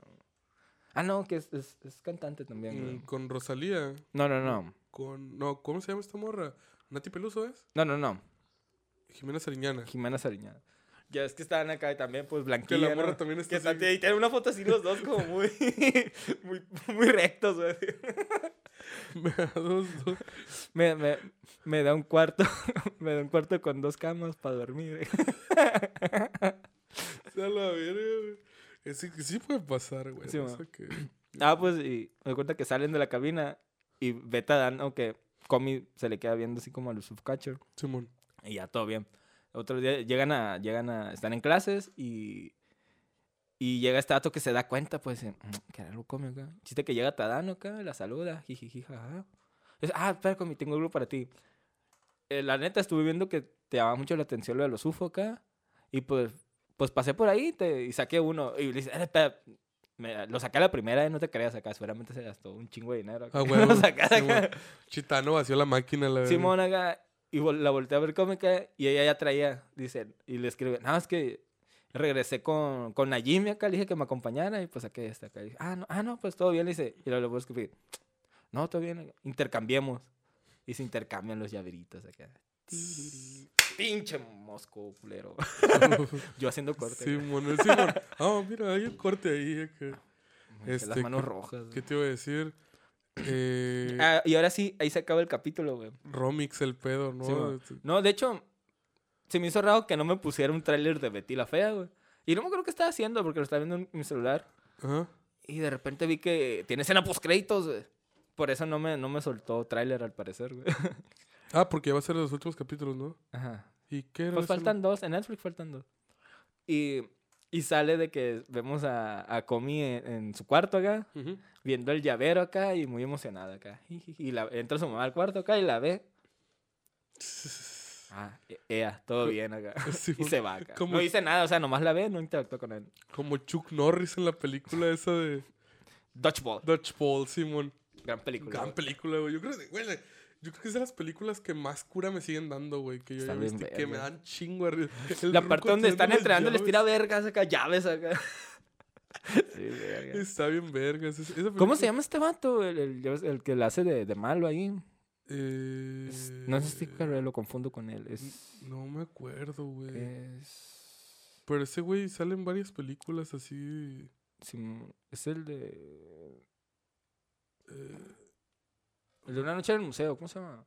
Ah, no, que es, es, es cantante también. Mm, con Rosalía. No, no, no. Con. No, ¿cómo se llama esta morra? ¿Nati Peluso es? No, no, no. Jimena Sariñana. Jimena Sariñana. Ya es que estaban acá y también, pues, Que blanquilla. la morra ¿no? también está Que está, así. y tienen una foto así los dos como muy, muy, muy rectos, güey. Me da dos, dos. Me, me, me da un cuarto, me da un cuarto con dos camas para dormir. A la verga, güey. Ese que sí puede pasar, güey. Sí, ma. que... Ah, pues, y me cuenta que salen de la cabina y Beta dan, aunque Comi se le queda viendo así como a los subcatcher. Simón. Y ya todo bien. Otro día llegan a, llegan a, están en clases y, y llega este dato que se da cuenta, pues, "Mm, que algo come acá. Chiste que llega Tadano acá, la saluda, jijiji, jaja. Ah, espera, Comi, tengo algo para ti. Eh, la neta, estuve viendo que te llamaba mucho la atención lo de los UFO acá. Y pues, pues pasé por ahí te- y saqué uno. Y le dice, "Eh, espera, me- lo saqué a la primera, eh, no te creas acá. Seguramente se gastó un chingo de dinero. acá. Ah, huevo, Lo. Chitano vació la máquina, la verdad. Simón acá, y la volteé a ver cómica y ella ya traía, dice, y le escribe, no, es que regresé con, con Najimi acá, le dije que me acompañara y pues saqué esta acá. Dije, ah, no, ah, no, pues todo bien, le dice, y luego le voy a escribir, no, todo bien, intercambiemos. Y se intercambian los llaveritos acá. Pinche mosco, culero. Yo haciendo corte. Simón, el Simón. Ah, mira, hay un corte ahí. este, las manos ¿qué- rojas. ¿Qué te iba a decir? Eh, Ah, y ahora sí, ahí se acaba el capítulo, güey. Romix el pedo, ¿no? Sí. Este, No, de hecho, se me hizo raro que no me pusiera un tráiler de Betty la Fea, güey. Y no me acuerdo qué estaba haciendo porque lo estaba viendo en mi celular. Ajá. Y de repente vi que tiene escena post créditos, güey. Por eso no me, no me soltó tráiler al parecer, güey. Ah, porque va a ser los últimos capítulos, ¿no? Ajá. ¿Y qué era Pues faltan dos, en Netflix faltan dos. Y, y sale de que vemos a, a Comi en, en su cuarto acá, viendo el llavero acá y muy emocionada acá. Y la, entra su mamá al cuarto acá y la ve. Ah, e- ea, todo bien acá. Sí, y se va acá. como- No dice nada, o sea, nomás la ve, no interactúa con él. Como Chuck Norris en la película esa de Dodgeball, Dodgeball, Simón. gran película. Gran güey. película, güey. Yo creo, que- güey, yo creo que es de las películas que más cura me siguen dando, güey. Que yo ya viste, que me dan chingo. El La parte donde están entrenando les tira vergas acá, llaves acá. Sí, verga. Está bien vergas. ¿Cómo se llama este vato? El, el- el que la hace de, de malo ahí. Eh, Es- no Steve Carell, lo confundo con él. Es. No me acuerdo, güey. Es. Pero ese güey sale en varias películas así. Sim- es el de. eh, El de una noche en el museo, ¿cómo se llama?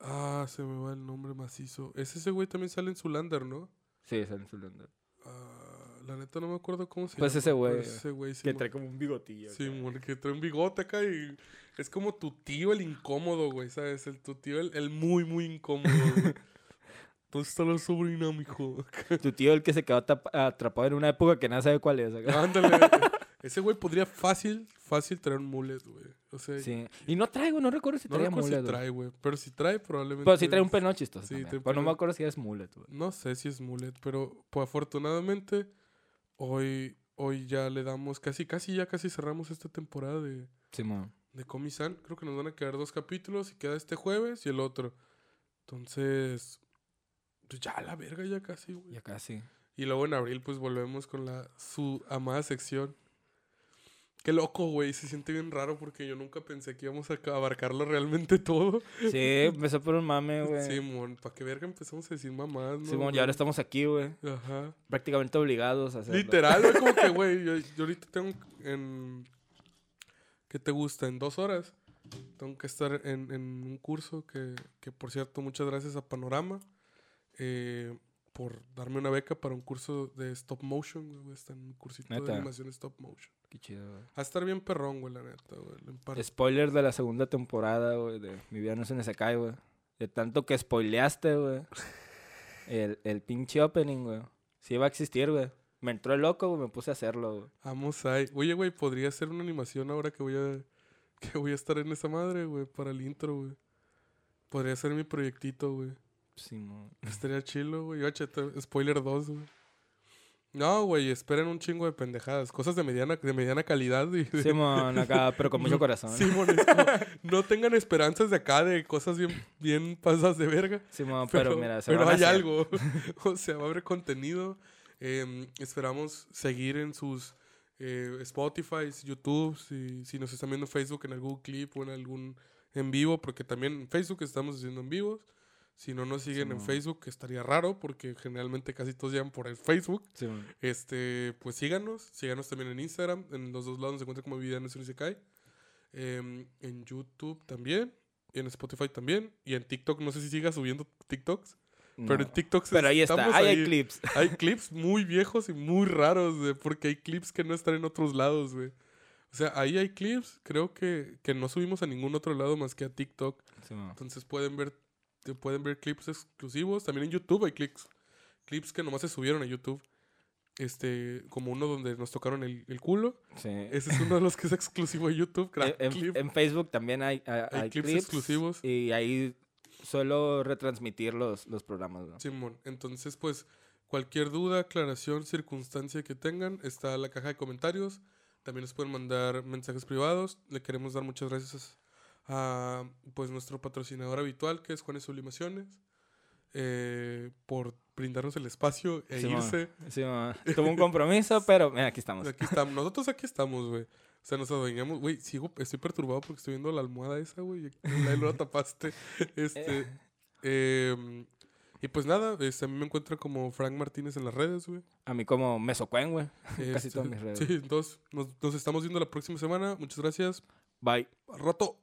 ah, se me va el nombre macizo. Es ese güey también sale en Zulander, ¿no? Sí, es el Zoolander. Ah, la neta no me acuerdo cómo se Pues llama. ese güey, pero ese güey, Que trae como un bigotillo. Sí, mon, que trae un bigote acá y es como tu tío el incómodo, güey, ¿sabes? El, tu tío el, el muy, muy incómodo, güey. ¿Dónde está la sobrina, mijo? Tu tío, el que se quedó atrapado en una época que nadie sabe cuál es. acá. Ándale. Ese güey podría fácil, fácil traer un mullet, güey. O sea, Sí. Y no traigo, no recuerdo si no traía recuerdo mullet. si trae, güey. Pero si trae, probablemente. Pero sí trae un pelo chistoso. Sí, también. trae Pero no me acuerdo si es mullet, güey. No sé si es mullet, pero pues, afortunadamente hoy, hoy ya le damos casi, casi ya casi cerramos esta temporada de, Simón. de Comisan. Creo que nos van a quedar dos capítulos y queda este jueves y el otro. Entonces, pues ya la verga ya casi, güey. Ya casi. Y luego en abril pues volvemos con la su amada sección. Qué loco, güey. Se siente bien raro porque yo nunca pensé que íbamos a ca- abarcarlo realmente todo. Sí, empezó por un mame, güey. Simón, ¿para qué verga empezamos a decir mamás, no? Simón, y güey? ahora estamos aquí, güey. Ajá. Prácticamente obligados a hacerlo. Literal, güey, como que, güey, yo, yo ahorita tengo en... ¿Qué te gusta? En dos horas. Tengo que estar en, en un curso que, que, por cierto, muchas gracias a Panorama eh, por darme una beca para un curso de stop motion, güey. Está en un cursito de animación stop motion. Qué chido, güey. Va a estar bien perrón, güey, la neta, güey. Spoiler de la segunda temporada, güey, de Mi vida no se se cae, güey. De tanto que spoileaste, güey. El, el pinche opening, güey. Sí iba a existir, güey. Me entró el loco, güey, me puse a hacerlo, güey. Vamos ahí. Oye, güey, podría ser una animación ahora que voy a... Que voy a estar en esa madre, güey, para el intro, güey. Podría ser mi proyectito, güey. Simón. Estaría chilo, güey. Spoiler 2, güey. No, güey, esperen un chingo de pendejadas. Cosas de mediana, de mediana calidad. Simón, acá, pero con mucho corazón. Simón, es como, no tengan esperanzas de acá de cosas bien, bien pasadas de verga. Simón, pero, mira, se pero van a hay hacer. algo. o sea, va a haber contenido. Em, esperamos seguir en sus eh, Spotify, YouTube, si, si nos están viendo en Facebook en algún clip o en algún en vivo, porque también en Facebook estamos haciendo en vivos. Si no nos siguen en. Facebook, que estaría raro, porque generalmente casi todos llegan por el Facebook. Simón. Este, pues síganos, síganos también en Instagram, en los dos lados nos encuentran como Vida no se cae. Em, en YouTube también, y en Spotify también, y en TikTok, no sé si siga subiendo TikToks, pero en TikTok Pero ahí está, ahí hay clips. hay clips muy viejos y muy raros, güey, porque hay clips que no están en otros lados, güey. O sea, ahí hay clips, creo que, que no subimos a ningún otro lado más que a TikTok. Simón. Entonces pueden ver, pueden ver clips exclusivos. También en YouTube hay clips, clips que nomás se subieron a YouTube. Este, como uno donde nos tocaron el, el culo. Sí. Ese es uno de los que es exclusivo de YouTube. En, clip. Facebook también hay, hay, Hay hay clips clips, exclusivos. Y ahí suelo retransmitir los, los programas, güey. Simón. Entonces, pues, cualquier duda, aclaración, circunstancia que tengan, está en la caja de comentarios. También nos pueden mandar mensajes privados. Le queremos dar muchas gracias a pues nuestro patrocinador habitual, que es Juanes Sublimaciones, eh, por brindarnos el espacio e irse. Sí. Tuvo un compromiso, pero mira, aquí estamos. Aquí estamos. Nosotros aquí estamos, güey. O sea, nos adueñamos. Güey, sigo, estoy perturbado porque estoy viendo la almohada esa, güey. Ahí lo tapaste. Este. em, y pues nada, este, a mí me encuentra como Frank Martínez en las redes, güey. A mí como Mesocuen, güey. Casi Este, todas mis redes. Sí, entonces nos, nos estamos viendo la próxima semana. Muchas gracias. Bye. Al rato.